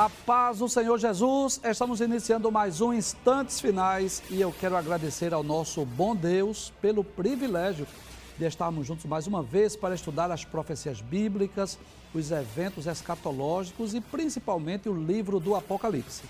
A paz do Senhor Jesus, estamos iniciando mais um Instantes Finais e eu quero agradecer ao nosso bom Deus pelo privilégio de estarmos juntos mais uma vez para estudar as profecias bíblicas, os eventos escatológicos e principalmente o livro do Apocalipse.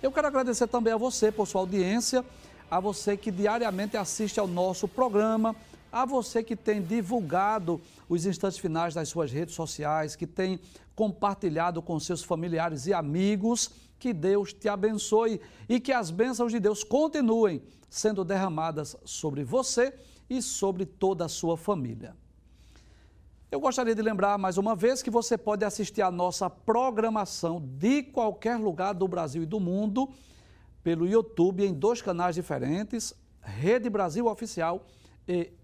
Eu quero agradecer também a você por sua audiência, a você que diariamente assiste ao nosso programa, a você que tem divulgado os instantes finais das suas redes sociais, que tem compartilhado com seus familiares e amigos. Que Deus te abençoe e que as bênçãos de Deus continuem sendo derramadas sobre você e sobre toda a sua família. Eu gostaria de lembrar mais uma vez que você pode assistir a nossa programação de qualquer lugar do Brasil e do mundo pelo YouTube em dois canais diferentes, Rede Brasil Oficial e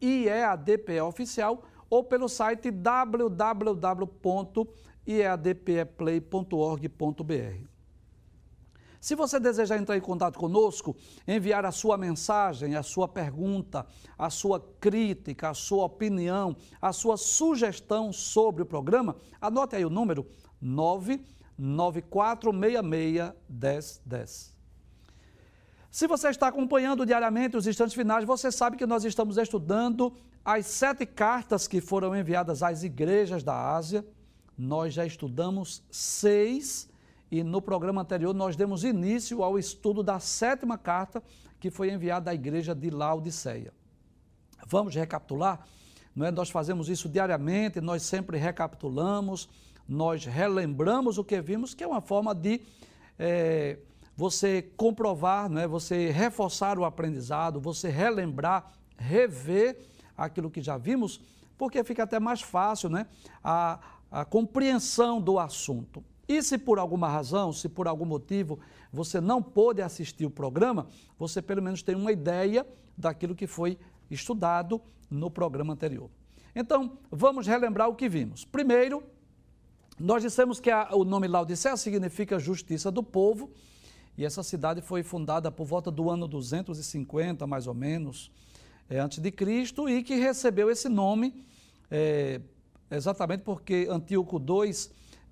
IEADPE Oficial, ou pelo site www.iadpeplay.org.br. Se você desejar entrar em contato conosco, enviar a sua mensagem, a sua pergunta, a sua crítica, a sua opinião, a sua sugestão sobre o programa, anote aí o número 994661010. Se você está acompanhando diariamente os instantes finais, você sabe que nós estamos estudando as sete cartas que foram enviadas às igrejas da Ásia. Nós já estudamos seis e no programa anterior nós demos início ao estudo da sétima carta que foi enviada à igreja de Laodiceia. Vamos recapitular? Não é? Nós fazemos isso diariamente, nós sempre recapitulamos, nós relembramos o que vimos, que é uma forma de. É, você comprovar, né, você reforçar o aprendizado, você relembrar, rever aquilo que já vimos, porque fica até mais fácil né, a, a compreensão do assunto. E se por alguma razão, se por algum motivo você não pôde assistir o programa, você pelo menos tem uma ideia daquilo que foi estudado no programa anterior. Então, vamos relembrar o que vimos. Primeiro, nós dissemos que a, o nome Laodicea significa justiça do povo, e essa cidade foi fundada por volta do ano 250, mais ou menos, é, antes de Cristo, e que recebeu esse nome é, exatamente porque Antíoco II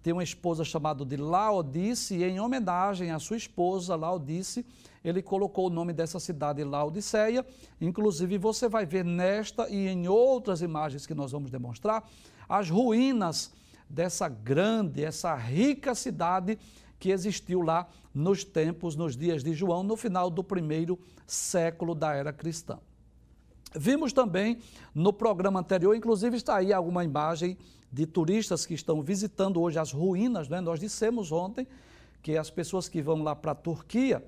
tem uma esposa chamada de Laodice, e em homenagem à sua esposa, Laodice, ele colocou o nome dessa cidade Laodiceia. Inclusive, você vai ver nesta e em outras imagens que nós vamos demonstrar, as ruínas dessa grande, essa rica cidade que existiu lá nos tempos, nos dias de João, no final do primeiro século da era cristã. Vimos também no programa anterior, inclusive está aí alguma imagem de turistas que estão visitando hoje as ruínas, né? nós dissemos ontem que as pessoas que vão lá para a Turquia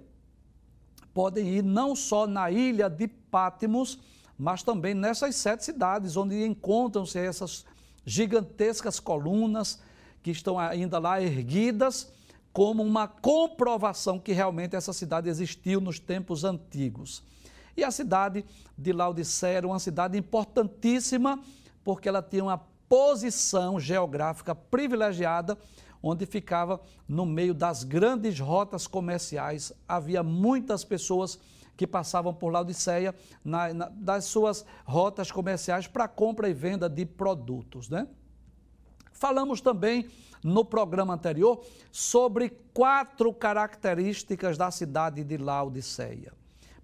podem ir não só na ilha de Pátimos, mas também nessas sete cidades onde encontram-se essas gigantescas colunas que estão ainda lá erguidas como uma comprovação que realmente essa cidade existiu nos tempos antigos. E a cidade de Laodiceia era uma cidade importantíssima, porque ela tinha uma posição geográfica privilegiada, onde ficava no meio das grandes rotas comerciais. Havia muitas pessoas que passavam por Laodiceia na, na, das suas rotas comerciais para compra e venda de produtos. Né? Falamos também no programa anterior sobre quatro características da cidade de Laodiceia.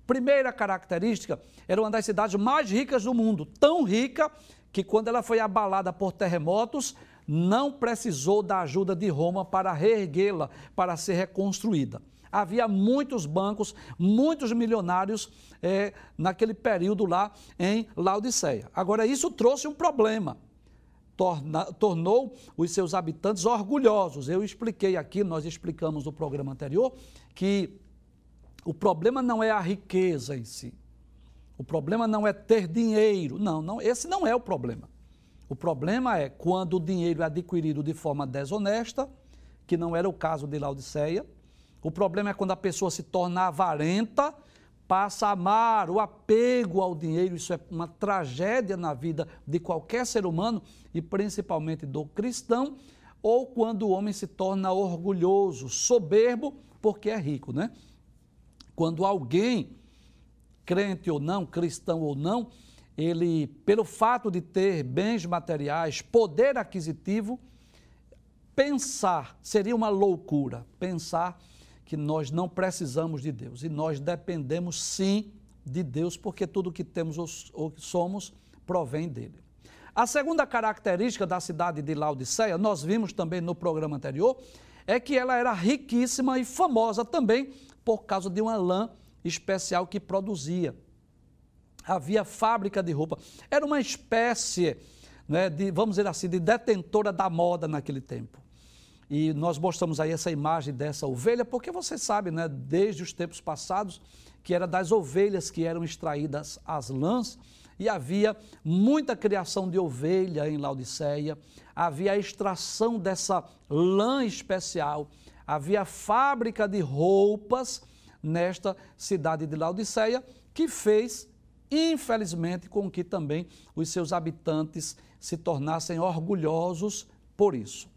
Primeira característica, era uma das cidades mais ricas do mundo, tão rica que quando ela foi abalada por terremotos, não precisou da ajuda de Roma para reerguê-la, para ser reconstruída. Havia muitos bancos, muitos milionários é, naquele período lá em Laodiceia. Agora, isso trouxe um problema torna, tornou os seus habitantes orgulhosos. Eu expliquei aqui, nós explicamos no programa anterior, que o problema não é a riqueza em si. O problema não é ter dinheiro. Não, não, esse não é o problema. O problema é quando o dinheiro é adquirido de forma desonesta, que não era o caso de Laodiceia. O problema é quando a pessoa se torna avarenta, passa a amar, o apego ao dinheiro, isso é uma tragédia na vida de qualquer ser humano e principalmente do cristão, ou quando o homem se torna orgulhoso, soberbo, porque é rico, né? Quando alguém, crente ou não, cristão ou não, ele, pelo fato de ter bens materiais, poder aquisitivo, pensar, seria uma loucura pensar que nós não precisamos de Deus. E nós dependemos sim de Deus, porque tudo que temos ou somos provém dele. A segunda característica da cidade de Laodiceia, nós vimos também no programa anterior, é que ela era riquíssima e famosa também por causa de uma lã especial que produzia. Havia fábrica de roupa. Era uma espécie, né, de, vamos dizer assim, de detentora da moda naquele tempo. E nós mostramos aí essa imagem dessa ovelha, porque você sabe, né, desde os tempos passados, que era das ovelhas que eram extraídas as lãs, e havia muita criação de ovelha em Laodiceia, havia a extração dessa lã especial, havia fábrica de roupas nesta cidade de Laodiceia, que fez, infelizmente, com que também os seus habitantes se tornassem orgulhosos por isso.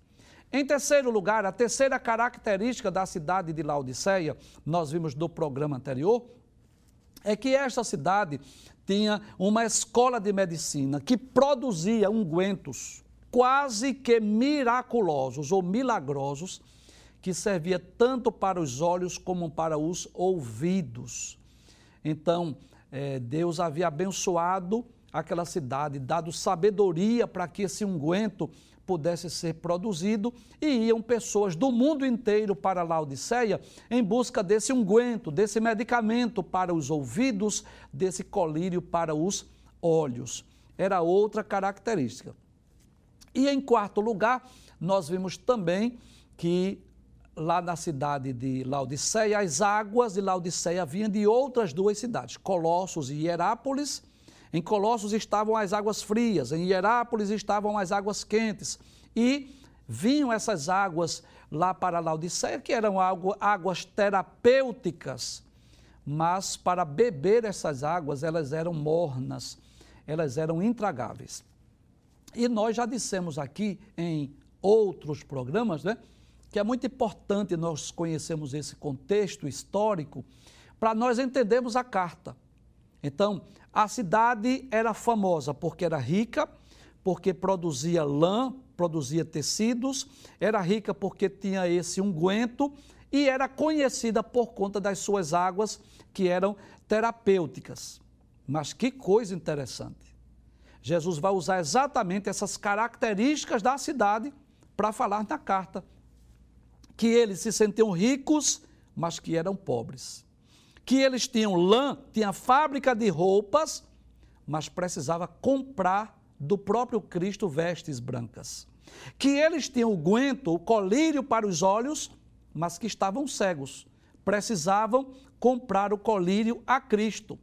Em terceiro lugar, a terceira característica da cidade de Laodiceia, nós vimos no programa anterior, é que esta cidade tinha uma escola de medicina que produzia ungüentos quase que miraculosos ou milagrosos, que servia tanto para os olhos como para os ouvidos. Então, eh, Deus havia abençoado aquela cidade, dado sabedoria para que esse unguento pudesse ser produzido e iam pessoas do mundo inteiro para Laodiceia em busca desse unguento, desse medicamento para os ouvidos, desse colírio para os olhos. Era outra característica. E em quarto lugar, nós vimos também que lá na cidade de Laodiceia, as águas de Laodiceia vinham de outras duas cidades, Colossos e Hierápolis, em Colossos estavam as águas frias, em Hierápolis estavam as águas quentes. E vinham essas águas lá para Laodiceia, que eram águas terapêuticas, mas para beber essas águas elas eram mornas, elas eram intragáveis. E nós já dissemos aqui em outros programas, né, que é muito importante nós conhecermos esse contexto histórico para nós entendermos a carta. Então, a cidade era famosa porque era rica, porque produzia lã, produzia tecidos, era rica porque tinha esse unguento e era conhecida por conta das suas águas que eram terapêuticas. Mas que coisa interessante. Jesus vai usar exatamente essas características da cidade para falar na carta. Que eles se sentiam ricos, mas que eram pobres que eles tinham lã, tinha fábrica de roupas, mas precisava comprar do próprio Cristo vestes brancas. Que eles tinham o guento, o colírio para os olhos, mas que estavam cegos. Precisavam comprar o colírio a Cristo.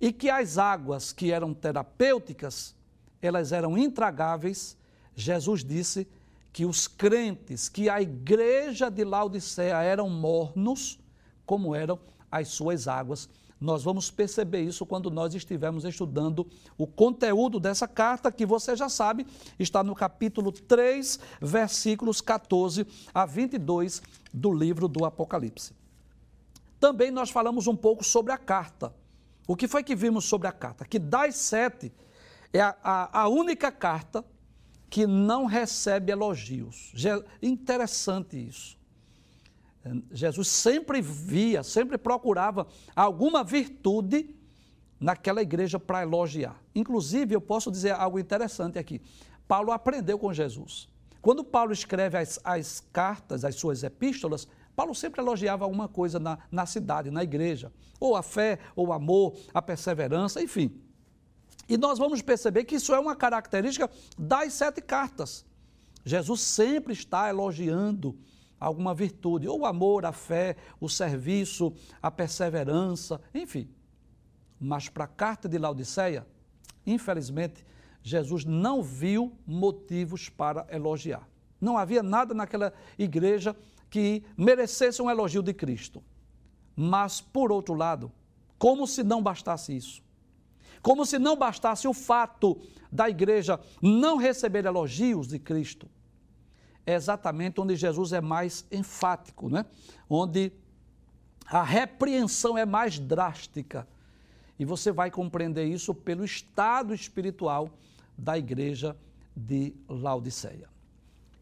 E que as águas que eram terapêuticas, elas eram intragáveis. Jesus disse que os crentes, que a igreja de Laodiceia eram mornos, como eram as suas águas. Nós vamos perceber isso quando nós estivermos estudando o conteúdo dessa carta, que você já sabe, está no capítulo 3, versículos 14 a 22 do livro do Apocalipse. Também nós falamos um pouco sobre a carta. O que foi que vimos sobre a carta? Que das sete é a, a, a única carta que não recebe elogios. Interessante isso. Jesus sempre via, sempre procurava alguma virtude naquela igreja para elogiar. Inclusive, eu posso dizer algo interessante aqui. Paulo aprendeu com Jesus. Quando Paulo escreve as, as cartas, as suas epístolas, Paulo sempre elogiava alguma coisa na, na cidade, na igreja. Ou a fé, ou o amor, a perseverança, enfim. E nós vamos perceber que isso é uma característica das sete cartas. Jesus sempre está elogiando alguma virtude, ou o amor, a fé, o serviço, a perseverança, enfim. Mas para a carta de Laodiceia, infelizmente, Jesus não viu motivos para elogiar. Não havia nada naquela igreja que merecesse um elogio de Cristo. Mas, por outro lado, como se não bastasse isso, como se não bastasse o fato da igreja não receber elogios de Cristo, é exatamente onde Jesus é mais enfático, né? onde a repreensão é mais drástica. E você vai compreender isso pelo estado espiritual da igreja de Laodiceia.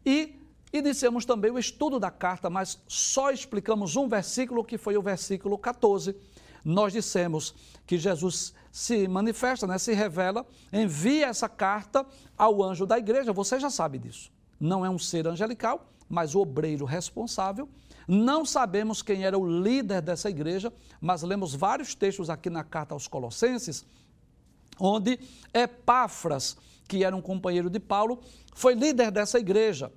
E Iniciamos também o estudo da carta, mas só explicamos um versículo, que foi o versículo 14. Nós dissemos que Jesus se manifesta, né, se revela, envia essa carta ao anjo da igreja, você já sabe disso. Não é um ser angelical, mas o obreiro responsável. Não sabemos quem era o líder dessa igreja, mas lemos vários textos aqui na carta aos Colossenses, onde Epáfras, que era um companheiro de Paulo, foi líder dessa igreja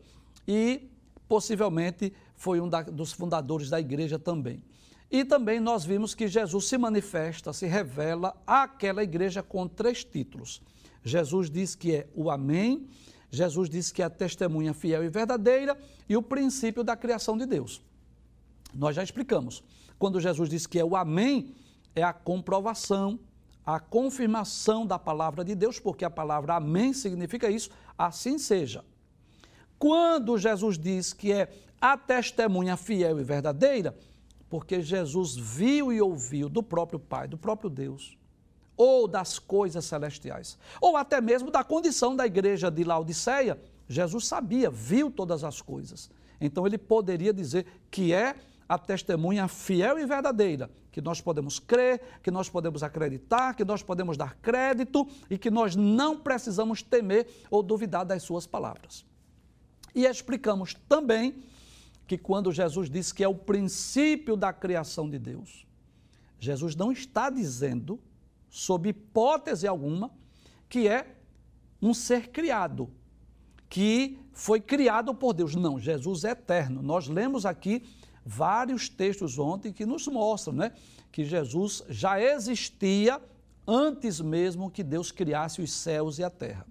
e possivelmente foi um da, dos fundadores da igreja também. E também nós vimos que Jesus se manifesta, se revela àquela igreja com três títulos. Jesus diz que é o Amém, Jesus diz que é a testemunha fiel e verdadeira e o princípio da criação de Deus. Nós já explicamos. Quando Jesus diz que é o Amém, é a comprovação, a confirmação da palavra de Deus, porque a palavra Amém significa isso, assim seja. Quando Jesus diz que é a testemunha fiel e verdadeira, porque Jesus viu e ouviu do próprio Pai, do próprio Deus, ou das coisas celestiais, ou até mesmo da condição da igreja de Laodiceia, Jesus sabia, viu todas as coisas. Então ele poderia dizer que é a testemunha fiel e verdadeira, que nós podemos crer, que nós podemos acreditar, que nós podemos dar crédito e que nós não precisamos temer ou duvidar das suas palavras. E explicamos também que quando Jesus diz que é o princípio da criação de Deus, Jesus não está dizendo, sob hipótese alguma, que é um ser criado, que foi criado por Deus. Não, Jesus é eterno. Nós lemos aqui vários textos ontem que nos mostram né, que Jesus já existia antes mesmo que Deus criasse os céus e a terra.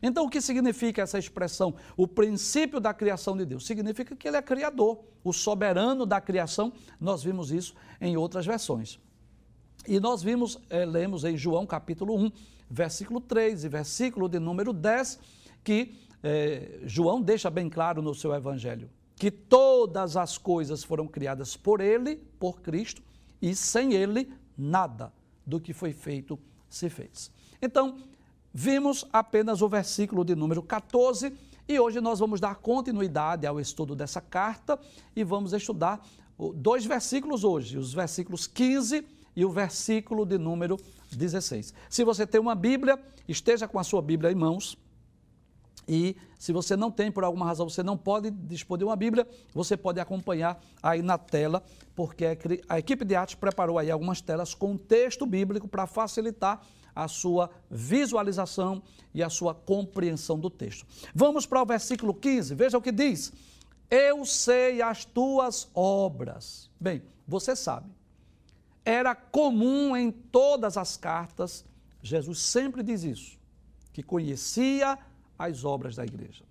Então, o que significa essa expressão, o princípio da criação de Deus? Significa que Ele é criador, o soberano da criação. Nós vimos isso em outras versões. E nós vimos, é, lemos em João capítulo 1, versículo 3 e versículo de número 10, que é, João deixa bem claro no seu evangelho que todas as coisas foram criadas por Ele, por Cristo, e sem Ele, nada do que foi feito se fez. Então, Vimos apenas o versículo de número 14 e hoje nós vamos dar continuidade ao estudo dessa carta e vamos estudar dois versículos hoje, os versículos 15 e o versículo de número 16. Se você tem uma Bíblia, esteja com a sua Bíblia em mãos. E se você não tem, por alguma razão, você não pode dispor de uma Bíblia, você pode acompanhar aí na tela, porque a equipe de arte preparou aí algumas telas com texto bíblico para facilitar a sua visualização e a sua compreensão do texto. Vamos para o versículo 15, veja o que diz: Eu sei as tuas obras. Bem, você sabe, era comum em todas as cartas, Jesus sempre diz isso, que conhecia as obras da igreja.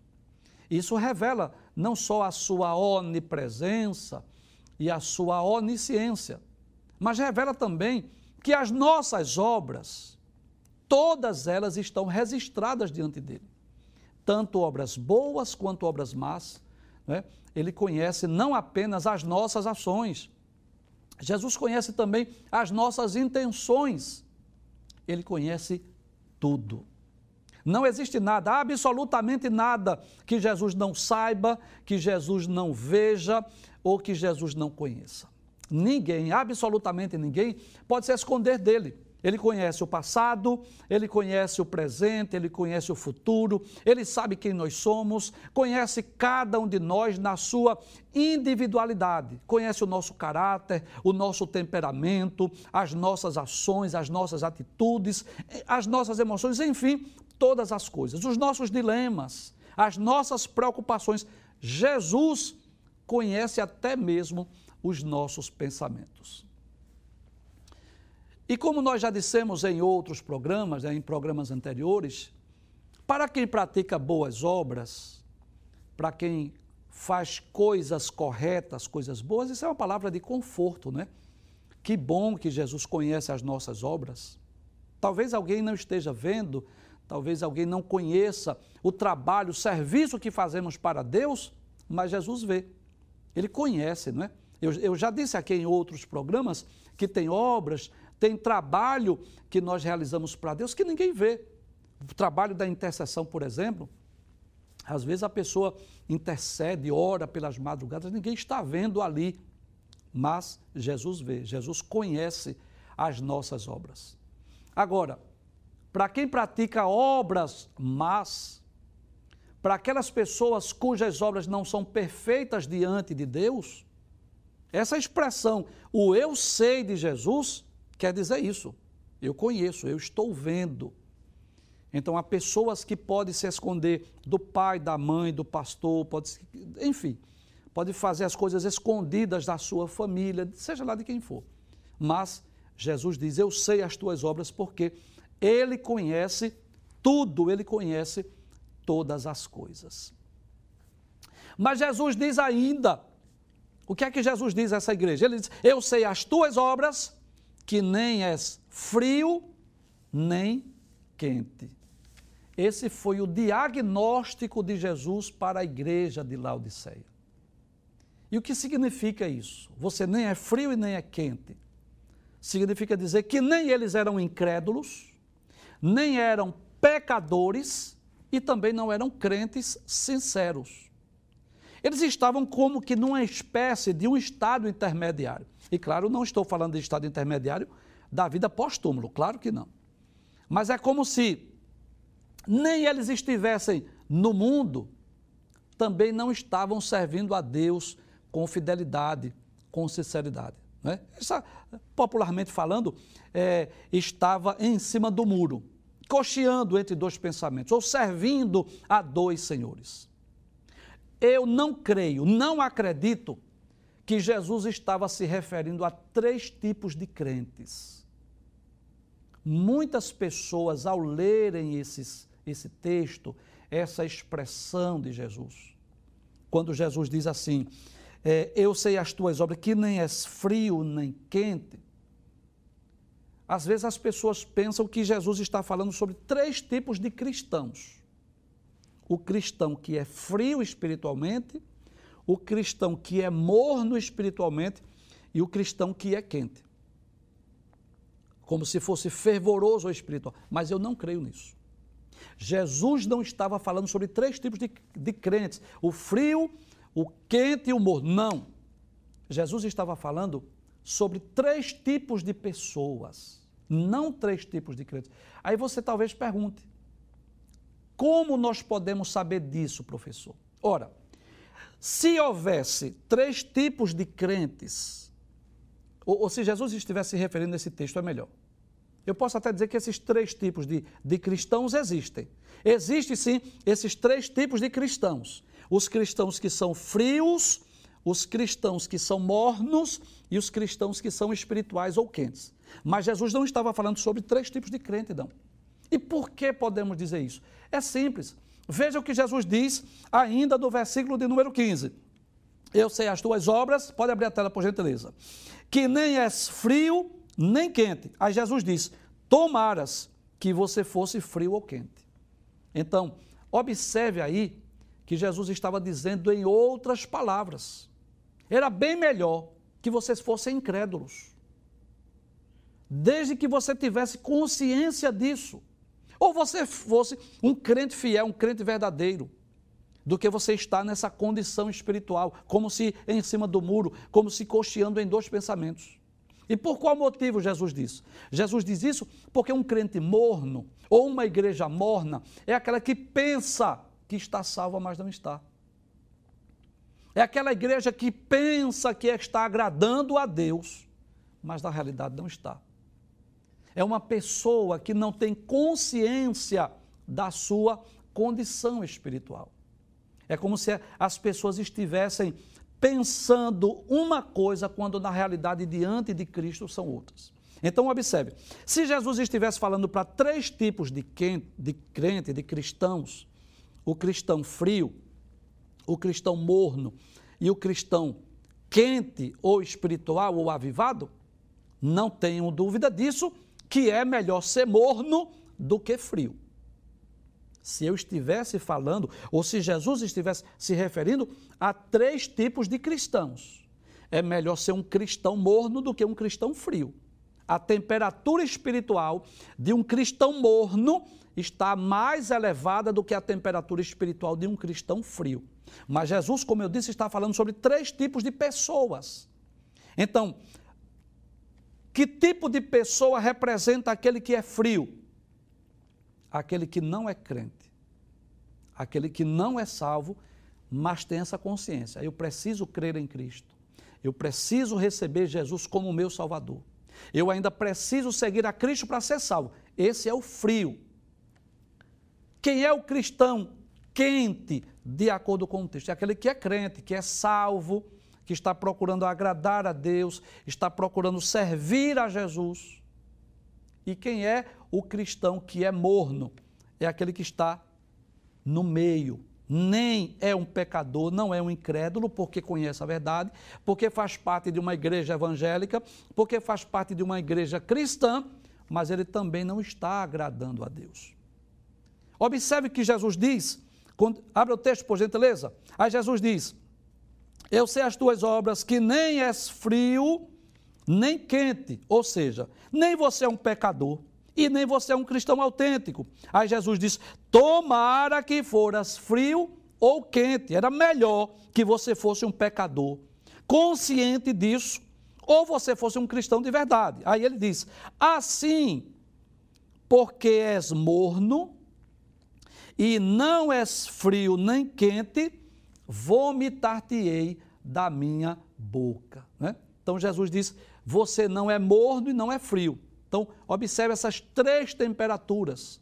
Isso revela não só a sua onipresença e a sua onisciência, mas revela também que as nossas obras, todas elas estão registradas diante dele. Tanto obras boas quanto obras más. Né? Ele conhece não apenas as nossas ações, Jesus conhece também as nossas intenções. Ele conhece tudo. Não existe nada, absolutamente nada, que Jesus não saiba, que Jesus não veja ou que Jesus não conheça. Ninguém, absolutamente ninguém, pode se esconder dele. Ele conhece o passado, ele conhece o presente, ele conhece o futuro, ele sabe quem nós somos, conhece cada um de nós na sua individualidade, conhece o nosso caráter, o nosso temperamento, as nossas ações, as nossas atitudes, as nossas emoções, enfim, todas as coisas, os nossos dilemas, as nossas preocupações. Jesus conhece até mesmo os nossos pensamentos. E como nós já dissemos em outros programas, né, em programas anteriores, para quem pratica boas obras, para quem faz coisas corretas, coisas boas, isso é uma palavra de conforto, né? Que bom que Jesus conhece as nossas obras. Talvez alguém não esteja vendo, talvez alguém não conheça o trabalho, o serviço que fazemos para Deus, mas Jesus vê. Ele conhece, não é? Eu, eu já disse aqui em outros programas que tem obras tem trabalho que nós realizamos para Deus que ninguém vê. O trabalho da intercessão, por exemplo, Às vezes a pessoa intercede, ora pelas madrugadas, ninguém está vendo ali, mas Jesus vê, Jesus conhece as nossas obras. Agora, para quem pratica obras más, para aquelas pessoas cujas obras não são perfeitas diante de Deus, essa expressão, o eu sei de Jesus, quer dizer isso. Eu conheço, eu estou vendo. Então, há pessoas que podem se esconder do pai, da mãe, do pastor, pode, enfim, pode fazer as coisas escondidas da sua família, seja lá de quem for. Mas Jesus diz: Eu sei as tuas obras, porque Ele conhece tudo, Ele conhece todas as coisas. Mas Jesus diz ainda: o que é que Jesus diz a essa igreja? Ele diz: Eu sei as tuas obras, que nem és frio, nem quente. Esse foi o diagnóstico de Jesus para a igreja de Laodiceia. E o que significa isso? Você nem é frio e nem é quente. Significa dizer que nem eles eram incrédulos, nem eram pecadores e também não eram crentes sinceros. Eles estavam como que numa espécie de um estado intermediário. E claro, não estou falando de estado intermediário da vida pós-túmulo, claro que não. Mas é como se nem eles estivessem no mundo, também não estavam servindo a Deus com fidelidade, com sinceridade. Né? Essa, popularmente falando, é, estava em cima do muro, cocheando entre dois pensamentos, ou servindo a dois senhores. Eu não creio, não acredito que Jesus estava se referindo a três tipos de crentes. Muitas pessoas, ao lerem esses esse texto, essa expressão de Jesus. Quando Jesus diz assim: é, Eu sei as tuas obras, que nem és frio nem quente. Às vezes as pessoas pensam que Jesus está falando sobre três tipos de cristãos: o cristão que é frio espiritualmente, o cristão que é morno espiritualmente e o cristão que é quente. Como se fosse fervoroso ou espiritual. Mas eu não creio nisso. Jesus não estava falando sobre três tipos de, de crentes: o frio, o quente e o morno. Não. Jesus estava falando sobre três tipos de pessoas, não três tipos de crentes. Aí você talvez pergunte: como nós podemos saber disso, professor? Ora, se houvesse três tipos de crentes, ou, ou se Jesus estivesse se referindo nesse texto, é melhor. Eu posso até dizer que esses três tipos de, de cristãos existem. Existem sim esses três tipos de cristãos: os cristãos que são frios, os cristãos que são mornos e os cristãos que são espirituais ou quentes. Mas Jesus não estava falando sobre três tipos de crente, não. E por que podemos dizer isso? É simples. Veja o que Jesus diz ainda no versículo de número 15. Eu sei as tuas obras, pode abrir a tela por gentileza. Que nem és frio nem quente. Aí Jesus diz: Tomaras que você fosse frio ou quente. Então, observe aí que Jesus estava dizendo em outras palavras. Era bem melhor que vocês fossem incrédulos. Desde que você tivesse consciência disso. Ou você fosse um crente fiel, um crente verdadeiro do que você está nessa condição espiritual, como se em cima do muro, como se cocheando em dois pensamentos. E por qual motivo Jesus diz? Jesus diz isso porque um crente morno ou uma igreja morna é aquela que pensa que está salva, mas não está. É aquela igreja que pensa que está agradando a Deus, mas na realidade não está. É uma pessoa que não tem consciência da sua condição espiritual. É como se as pessoas estivessem pensando uma coisa quando na realidade diante de Cristo são outras. Então, observe: se Jesus estivesse falando para três tipos de, crente, de cristãos, o cristão frio, o cristão morno e o cristão quente ou espiritual ou avivado, não tenham dúvida disso, que é melhor ser morno do que frio se eu estivesse falando, ou se Jesus estivesse se referindo a três tipos de cristãos. É melhor ser um cristão morno do que um cristão frio. a temperatura espiritual de um cristão morno está mais elevada do que a temperatura espiritual de um cristão frio. Mas Jesus, como eu disse, está falando sobre três tipos de pessoas. Então, que tipo de pessoa representa aquele que é frio? Aquele que não é crente. Aquele que não é salvo, mas tem essa consciência. Eu preciso crer em Cristo. Eu preciso receber Jesus como meu Salvador. Eu ainda preciso seguir a Cristo para ser salvo. Esse é o frio. Quem é o cristão quente, de acordo com o texto? É aquele que é crente, que é salvo, que está procurando agradar a Deus, está procurando servir a Jesus. E quem é o cristão que é morno? É aquele que está no meio. Nem é um pecador, não é um incrédulo, porque conhece a verdade, porque faz parte de uma igreja evangélica, porque faz parte de uma igreja cristã, mas ele também não está agradando a Deus. Observe que Jesus diz, quando, abre o texto por gentileza. Aí Jesus diz: eu sei as tuas obras, que nem és frio, nem quente. Ou seja, nem você é um pecador e nem você é um cristão autêntico. Aí Jesus diz: Tomara que foras frio ou quente. Era melhor que você fosse um pecador, consciente disso, ou você fosse um cristão de verdade. Aí ele diz: Assim, porque és morno e não és frio nem quente, vomitar-te-ei da minha boca. Né? Então Jesus diz: você não é morno e não é frio. Então, observe essas três temperaturas.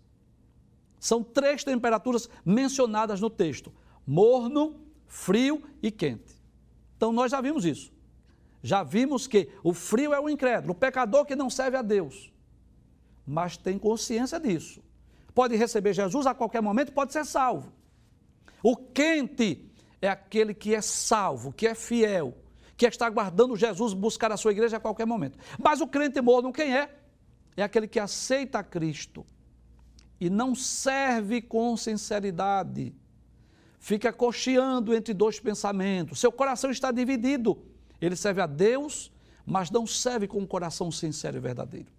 São três temperaturas mencionadas no texto: morno, frio e quente. Então, nós já vimos isso. Já vimos que o frio é o incrédulo, o pecador que não serve a Deus, mas tem consciência disso. Pode receber Jesus a qualquer momento, pode ser salvo. O quente é aquele que é salvo, que é fiel, que está aguardando Jesus buscar a sua igreja a qualquer momento. Mas o crente morno, quem é? É aquele que aceita Cristo e não serve com sinceridade. Fica cocheando entre dois pensamentos. Seu coração está dividido. Ele serve a Deus, mas não serve com um coração sincero e verdadeiro.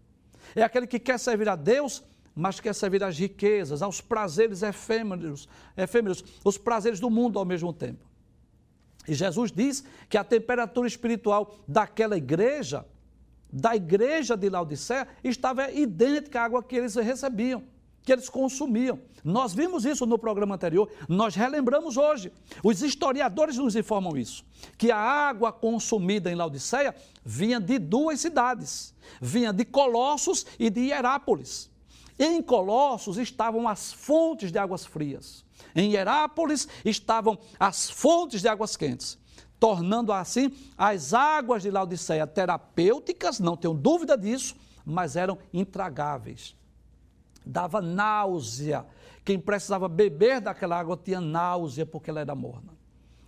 É aquele que quer servir a Deus, mas quer servir às riquezas, aos prazeres efêmeros, efêmeros, os prazeres do mundo ao mesmo tempo. E Jesus diz que a temperatura espiritual daquela igreja, da igreja de Laodiceia, estava idêntica à água que eles recebiam, que eles consumiam. Nós vimos isso no programa anterior, nós relembramos hoje. Os historiadores nos informam isso, que a água consumida em Laodiceia vinha de duas cidades, vinha de Colossos e de Hierápolis. Em Colossos estavam as fontes de águas frias. Em Herápolis estavam as fontes de águas quentes, tornando assim as águas de Laodiceia terapêuticas, não tenho dúvida disso, mas eram intragáveis. Dava náusea. Quem precisava beber daquela água tinha náusea porque ela era morna.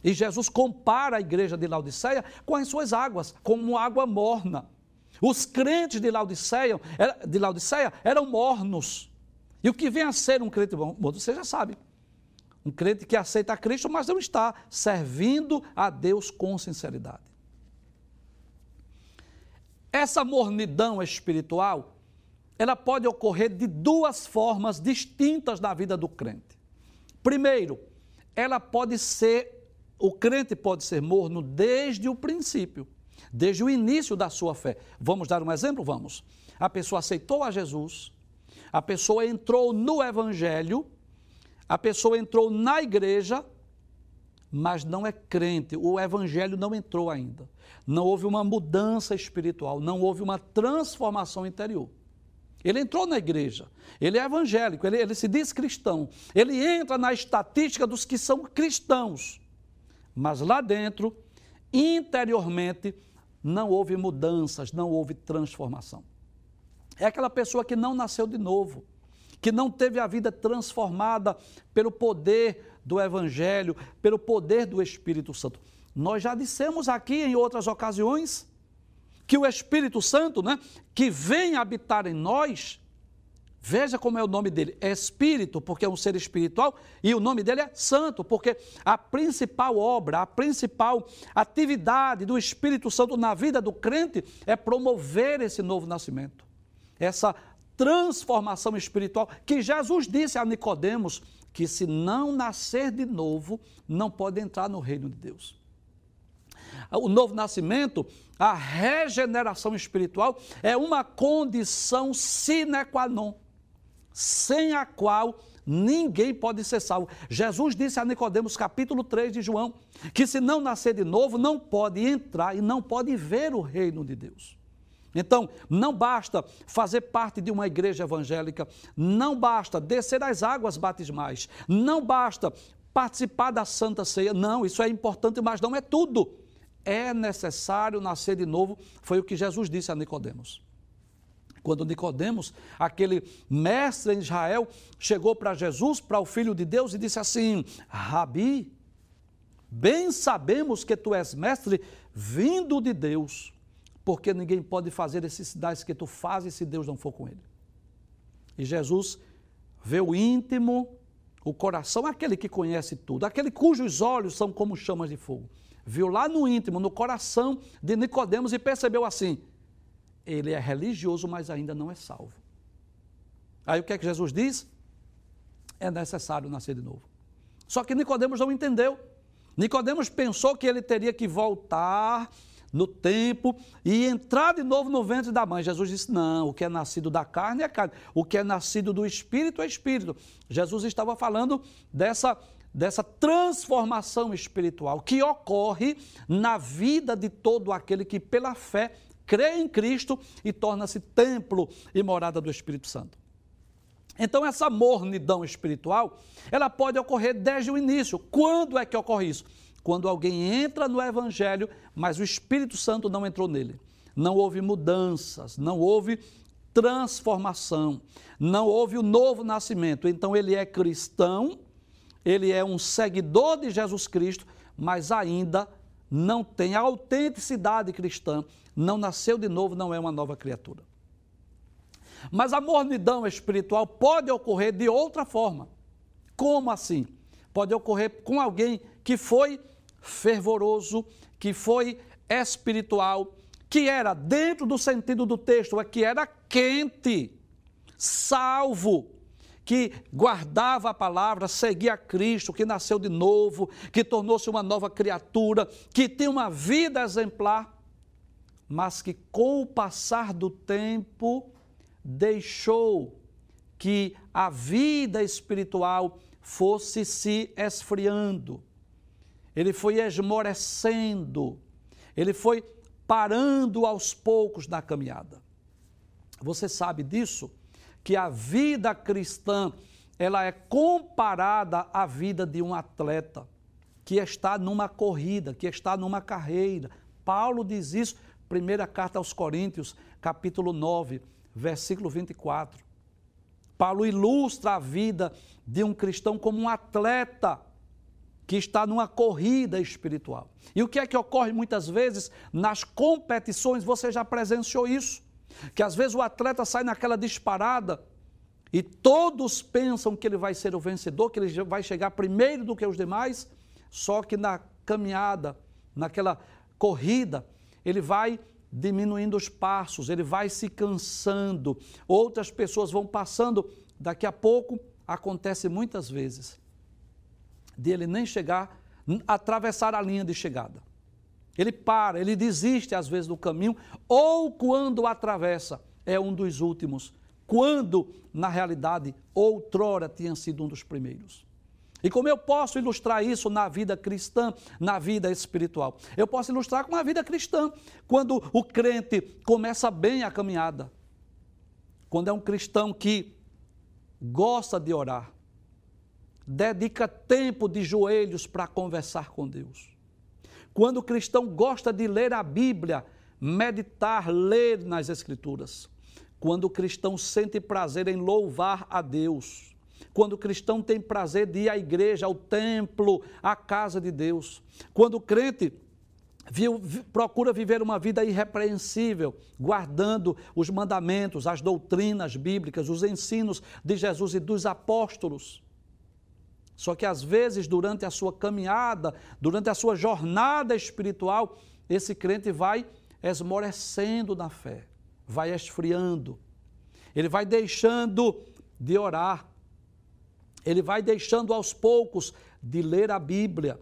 E Jesus compara a igreja de Laodiceia com as suas águas, como água morna. Os crentes de Laodiceia, de Laodiceia eram mornos. E o que vem a ser um crente morno, você já sabe. Um crente que aceita a Cristo, mas não está servindo a Deus com sinceridade. Essa mornidão espiritual, ela pode ocorrer de duas formas distintas na vida do crente. Primeiro, ela pode ser, o crente pode ser morno desde o princípio desde o início da sua fé. Vamos dar um exemplo? Vamos. A pessoa aceitou a Jesus, a pessoa entrou no Evangelho, a pessoa entrou na igreja, mas não é crente, o Evangelho não entrou ainda. Não houve uma mudança espiritual, não houve uma transformação interior. Ele entrou na igreja, ele é evangélico, ele, ele se diz cristão, ele entra na estatística dos que são cristãos, mas lá dentro, interiormente, não houve mudanças, não houve transformação. É aquela pessoa que não nasceu de novo, que não teve a vida transformada pelo poder do Evangelho, pelo poder do Espírito Santo. Nós já dissemos aqui em outras ocasiões que o Espírito Santo, né, que vem habitar em nós, Veja como é o nome dele: é Espírito, porque é um ser espiritual, e o nome dele é Santo, porque a principal obra, a principal atividade do Espírito Santo na vida do crente é promover esse novo nascimento, essa transformação espiritual que Jesus disse a Nicodemos que se não nascer de novo, não pode entrar no reino de Deus. O novo nascimento, a regeneração espiritual é uma condição sine qua non sem a qual ninguém pode ser salvo. Jesus disse a Nicodemos, capítulo 3 de João, que se não nascer de novo, não pode entrar e não pode ver o reino de Deus. Então, não basta fazer parte de uma igreja evangélica, não basta descer as águas batismais, não basta participar da Santa Ceia, não, isso é importante, mas não é tudo. É necessário nascer de novo, foi o que Jesus disse a Nicodemos. Quando Nicodemos, aquele mestre em Israel, chegou para Jesus, para o Filho de Deus, e disse assim: Rabi, bem sabemos que tu és mestre vindo de Deus, porque ninguém pode fazer esses sinais que tu fazes se Deus não for com ele. E Jesus vê o íntimo, o coração, aquele que conhece tudo, aquele cujos olhos são como chamas de fogo. Viu lá no íntimo, no coração de Nicodemos e percebeu assim: ele é religioso, mas ainda não é salvo. Aí o que é que Jesus diz? É necessário nascer de novo. Só que Nicodemos não entendeu. Nicodemos pensou que ele teria que voltar no tempo e entrar de novo no ventre da mãe. Jesus disse: Não, o que é nascido da carne é carne, o que é nascido do espírito é espírito. Jesus estava falando dessa, dessa transformação espiritual que ocorre na vida de todo aquele que, pela fé, crê em Cristo e torna-se templo e morada do Espírito Santo. Então, essa mornidão espiritual, ela pode ocorrer desde o início. Quando é que ocorre isso? Quando alguém entra no Evangelho, mas o Espírito Santo não entrou nele. Não houve mudanças, não houve transformação, não houve o novo nascimento. Então, ele é cristão, ele é um seguidor de Jesus Cristo, mas ainda não tem autenticidade cristã, não nasceu de novo, não é uma nova criatura. Mas a mornidão espiritual pode ocorrer de outra forma. Como assim? Pode ocorrer com alguém que foi fervoroso, que foi espiritual, que era, dentro do sentido do texto, é que era quente, salvo, que guardava a palavra, seguia Cristo, que nasceu de novo, que tornou-se uma nova criatura, que tem uma vida exemplar, mas que com o passar do tempo deixou que a vida espiritual fosse se esfriando. Ele foi esmorecendo, ele foi parando aos poucos na caminhada. Você sabe disso? Que a vida cristã ela é comparada à vida de um atleta que está numa corrida, que está numa carreira. Paulo diz isso, primeira carta aos Coríntios, capítulo 9, versículo 24. Paulo ilustra a vida de um cristão como um atleta que está numa corrida espiritual. E o que é que ocorre muitas vezes nas competições? Você já presenciou isso? Que às vezes o atleta sai naquela disparada e todos pensam que ele vai ser o vencedor, que ele vai chegar primeiro do que os demais, só que na caminhada, naquela corrida, ele vai diminuindo os passos, ele vai se cansando, outras pessoas vão passando, daqui a pouco acontece muitas vezes de ele nem chegar, atravessar a linha de chegada. Ele para, ele desiste às vezes do caminho, ou quando atravessa, é um dos últimos, quando na realidade outrora tinha sido um dos primeiros. E como eu posso ilustrar isso na vida cristã, na vida espiritual? Eu posso ilustrar com a vida cristã, quando o crente começa bem a caminhada, quando é um cristão que gosta de orar, dedica tempo de joelhos para conversar com Deus quando o cristão gosta de ler a Bíblia, meditar, ler nas Escrituras. Quando o cristão sente prazer em louvar a Deus. Quando o cristão tem prazer de ir à igreja, ao templo, à casa de Deus. Quando o crente viu, procura viver uma vida irrepreensível, guardando os mandamentos, as doutrinas bíblicas, os ensinos de Jesus e dos apóstolos. Só que às vezes, durante a sua caminhada, durante a sua jornada espiritual, esse crente vai esmorecendo na fé, vai esfriando, ele vai deixando de orar, ele vai deixando aos poucos de ler a Bíblia,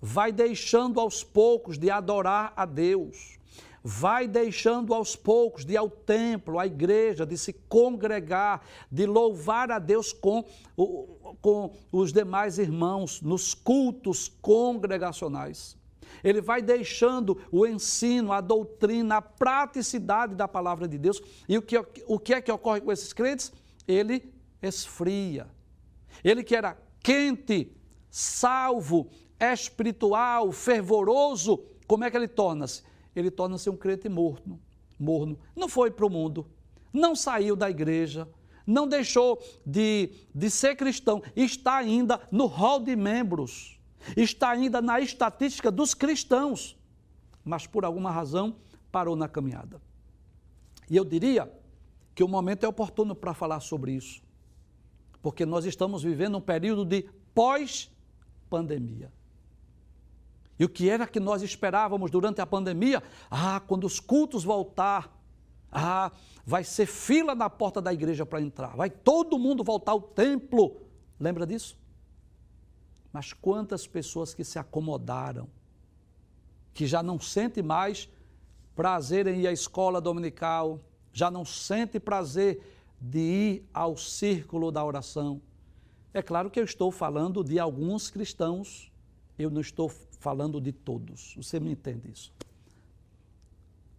vai deixando aos poucos de adorar a Deus, vai deixando aos poucos de ir ao templo, à igreja, de se congregar, de louvar a Deus com, com os demais irmãos nos cultos congregacionais. Ele vai deixando o ensino, a doutrina, a praticidade da palavra de Deus. E o que, o que é que ocorre com esses crentes? Ele esfria. Ele que era quente, salvo, espiritual, fervoroso, como é que ele torna-se? Ele torna-se um crente morno, morno. Não foi para o mundo, não saiu da igreja, não deixou de, de ser cristão, está ainda no hall de membros, está ainda na estatística dos cristãos, mas por alguma razão parou na caminhada. E eu diria que o momento é oportuno para falar sobre isso, porque nós estamos vivendo um período de pós-pandemia. E o que era que nós esperávamos durante a pandemia? Ah, quando os cultos voltar, ah, vai ser fila na porta da igreja para entrar, vai todo mundo voltar ao templo. Lembra disso? Mas quantas pessoas que se acomodaram, que já não sente mais prazer em ir à escola dominical, já não sente prazer de ir ao círculo da oração. É claro que eu estou falando de alguns cristãos, eu não estou falando de todos. Você me entende isso?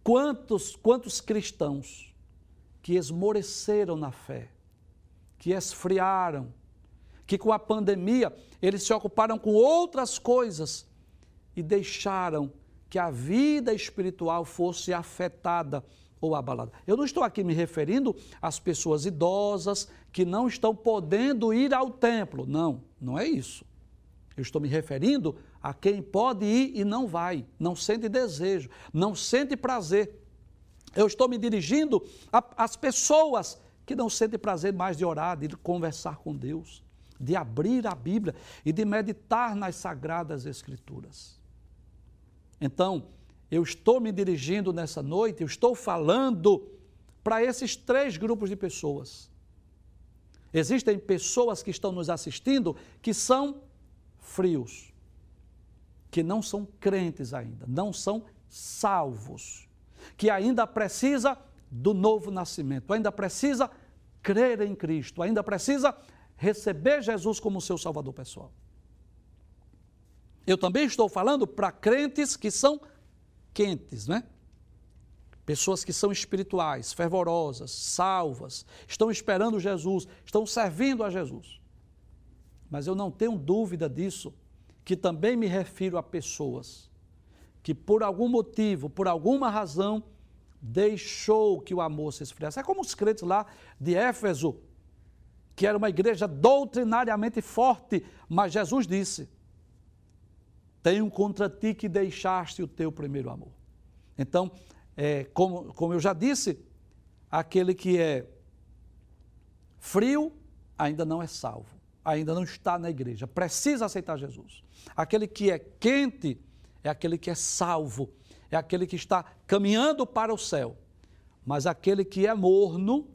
Quantos, quantos cristãos que esmoreceram na fé, que esfriaram, que com a pandemia eles se ocuparam com outras coisas e deixaram que a vida espiritual fosse afetada ou abalada. Eu não estou aqui me referindo às pessoas idosas que não estão podendo ir ao templo. Não, não é isso. Eu estou me referindo a quem pode ir e não vai, não sente desejo, não sente prazer. Eu estou me dirigindo às pessoas que não sentem prazer mais de orar, de conversar com Deus, de abrir a Bíblia e de meditar nas sagradas Escrituras. Então, eu estou me dirigindo nessa noite, eu estou falando para esses três grupos de pessoas. Existem pessoas que estão nos assistindo que são frios, que não são crentes ainda, não são salvos, que ainda precisa do novo nascimento, ainda precisa crer em Cristo, ainda precisa receber Jesus como seu Salvador pessoal. Eu também estou falando para crentes que são quentes, né? Pessoas que são espirituais, fervorosas, salvas, estão esperando Jesus, estão servindo a Jesus. Mas eu não tenho dúvida disso que também me refiro a pessoas que por algum motivo, por alguma razão, deixou que o amor se esfriasse. É como os crentes lá de Éfeso, que era uma igreja doutrinariamente forte, mas Jesus disse: Tenho contra ti que deixaste o teu primeiro amor. Então, é, como, como eu já disse, aquele que é frio ainda não é salvo ainda não está na igreja, precisa aceitar Jesus. Aquele que é quente é aquele que é salvo, é aquele que está caminhando para o céu. Mas aquele que é morno,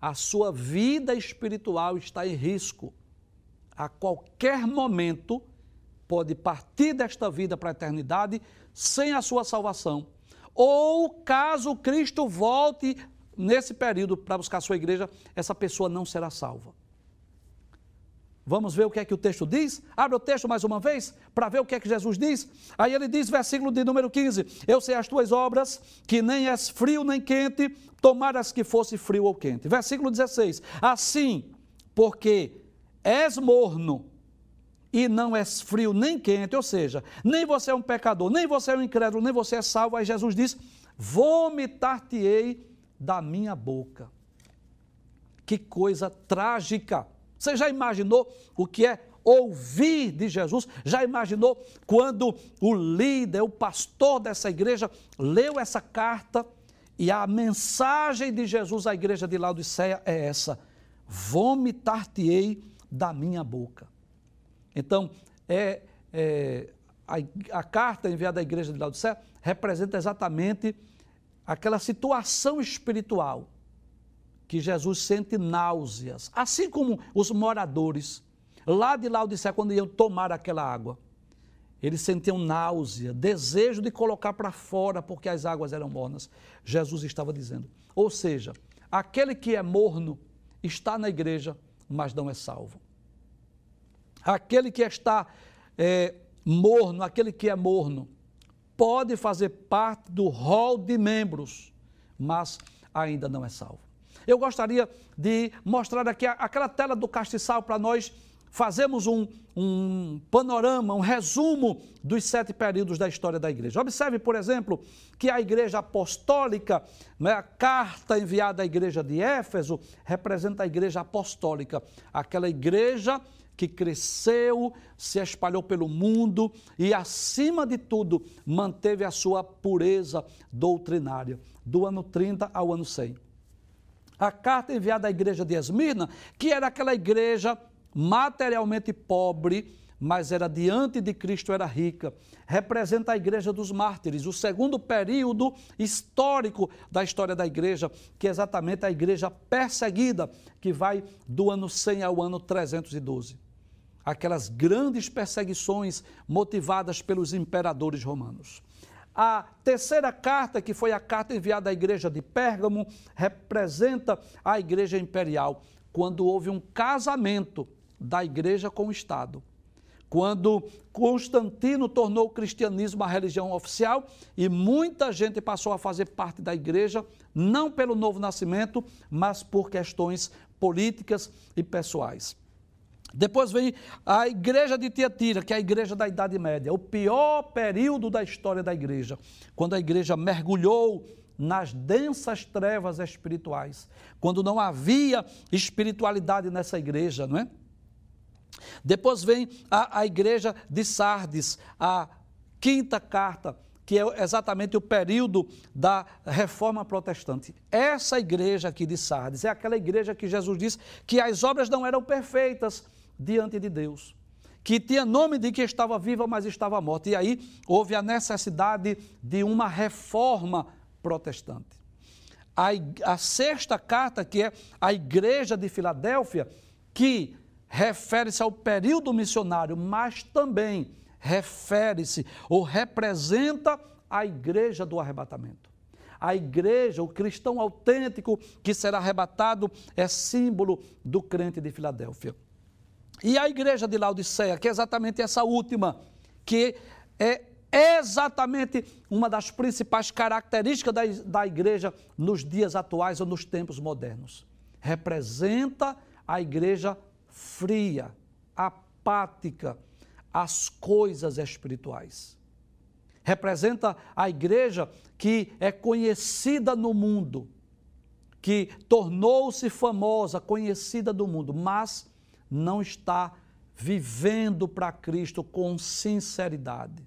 a sua vida espiritual está em risco. A qualquer momento pode partir desta vida para a eternidade sem a sua salvação. Ou caso Cristo volte nesse período para buscar a sua igreja, essa pessoa não será salva. Vamos ver o que é que o texto diz? Abre o texto mais uma vez para ver o que é que Jesus diz. Aí ele diz, versículo de número 15: Eu sei as tuas obras, que nem és frio nem quente, tomaras que fosse frio ou quente. Versículo 16: Assim, porque és morno e não és frio nem quente, ou seja, nem você é um pecador, nem você é um incrédulo, nem você é salvo. Aí Jesus diz: Vomitar-te-ei da minha boca. Que coisa trágica! Você já imaginou o que é ouvir de Jesus. Já imaginou quando o líder, o pastor dessa igreja, leu essa carta e a mensagem de Jesus à igreja de Laodiceia é essa: vomitar-te-ei da minha boca. Então, é, é a, a, carta enviada à igreja de Laodiceia representa exatamente aquela situação espiritual que Jesus sente náuseas, assim como os moradores lá de Laodiceia, quando iam tomar aquela água. Eles sentiam náusea, desejo de colocar para fora porque as águas eram mornas. Jesus estava dizendo. Ou seja, aquele que é morno está na igreja, mas não é salvo. Aquele que está é, morno, aquele que é morno, pode fazer parte do rol de membros, mas ainda não é salvo. Eu gostaria de mostrar aqui aquela tela do castiçal para nós fazermos um, um, panorama, um resumo dos sete períodos da história da igreja. Observe, por exemplo, que a igreja apostólica, né, a carta enviada à igreja de Éfeso, representa a igreja apostólica, aquela igreja que cresceu, se espalhou pelo mundo e, acima de tudo, manteve a sua pureza doutrinária, do ano 30 ao ano 100 a carta enviada à igreja de Esmirna, que era aquela igreja materialmente pobre, mas era diante de Cristo era rica. Representa a igreja dos mártires, o segundo período histórico da história da igreja, que é exatamente a igreja perseguida, que vai do ano 100 ao ano 312. Aquelas grandes perseguições motivadas pelos imperadores romanos. A terceira carta, que foi a carta enviada à igreja de Pérgamo, representa a igreja imperial, quando houve um casamento da igreja com o Estado. Quando Constantino tornou o cristianismo a religião oficial e muita gente passou a fazer parte da igreja, não pelo novo nascimento, mas por questões políticas e pessoais. Depois vem a igreja de Tiatira, que é a igreja da Idade Média, o pior período da história da igreja, quando a igreja mergulhou nas densas trevas espirituais, quando não havia espiritualidade nessa igreja, não é? Depois vem a, a igreja de Sardes, a quinta carta, que é exatamente o período da reforma protestante. Essa igreja aqui de Sardes é aquela igreja que Jesus disse que as obras não eram perfeitas, diante de Deus, que tinha nome de que estava viva, mas estava morta. E aí houve a necessidade de uma reforma protestante. A, a sexta carta, que é a Igreja de Filadélfia, que refere-se ao período missionário, mas também refere-se ou representa a igreja do arrebatamento. A igreja, o cristão autêntico que será arrebatado, é símbolo do crente de Filadélfia. E a igreja de Laodiceia, que é exatamente essa última, que é exatamente uma das principais características da, igreja nos dias atuais ou nos tempos modernos. Representa a igreja fria, apática às coisas espirituais. Representa a igreja que é conhecida no mundo, que tornou-se famosa, conhecida do mundo, mas não está vivendo para Cristo com sinceridade.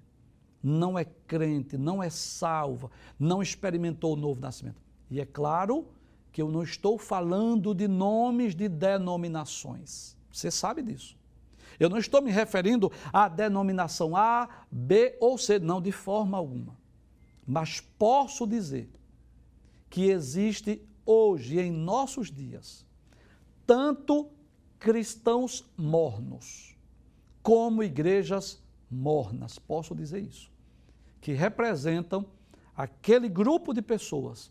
Não é crente, não é salva, não experimentou o novo nascimento. E é claro que eu não estou falando de nomes de denominações. Você sabe disso. Eu não estou me referindo à denominação A, B ou C, não, de forma alguma. Mas posso dizer que existe hoje, em nossos dias, tanto cristãos mornos, como igrejas mornas, posso dizer isso, que representam aquele grupo de pessoas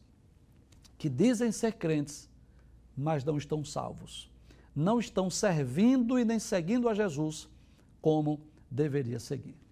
que dizem ser crentes, mas não estão salvos, não estão servindo e nem seguindo a Jesus como deveria seguir.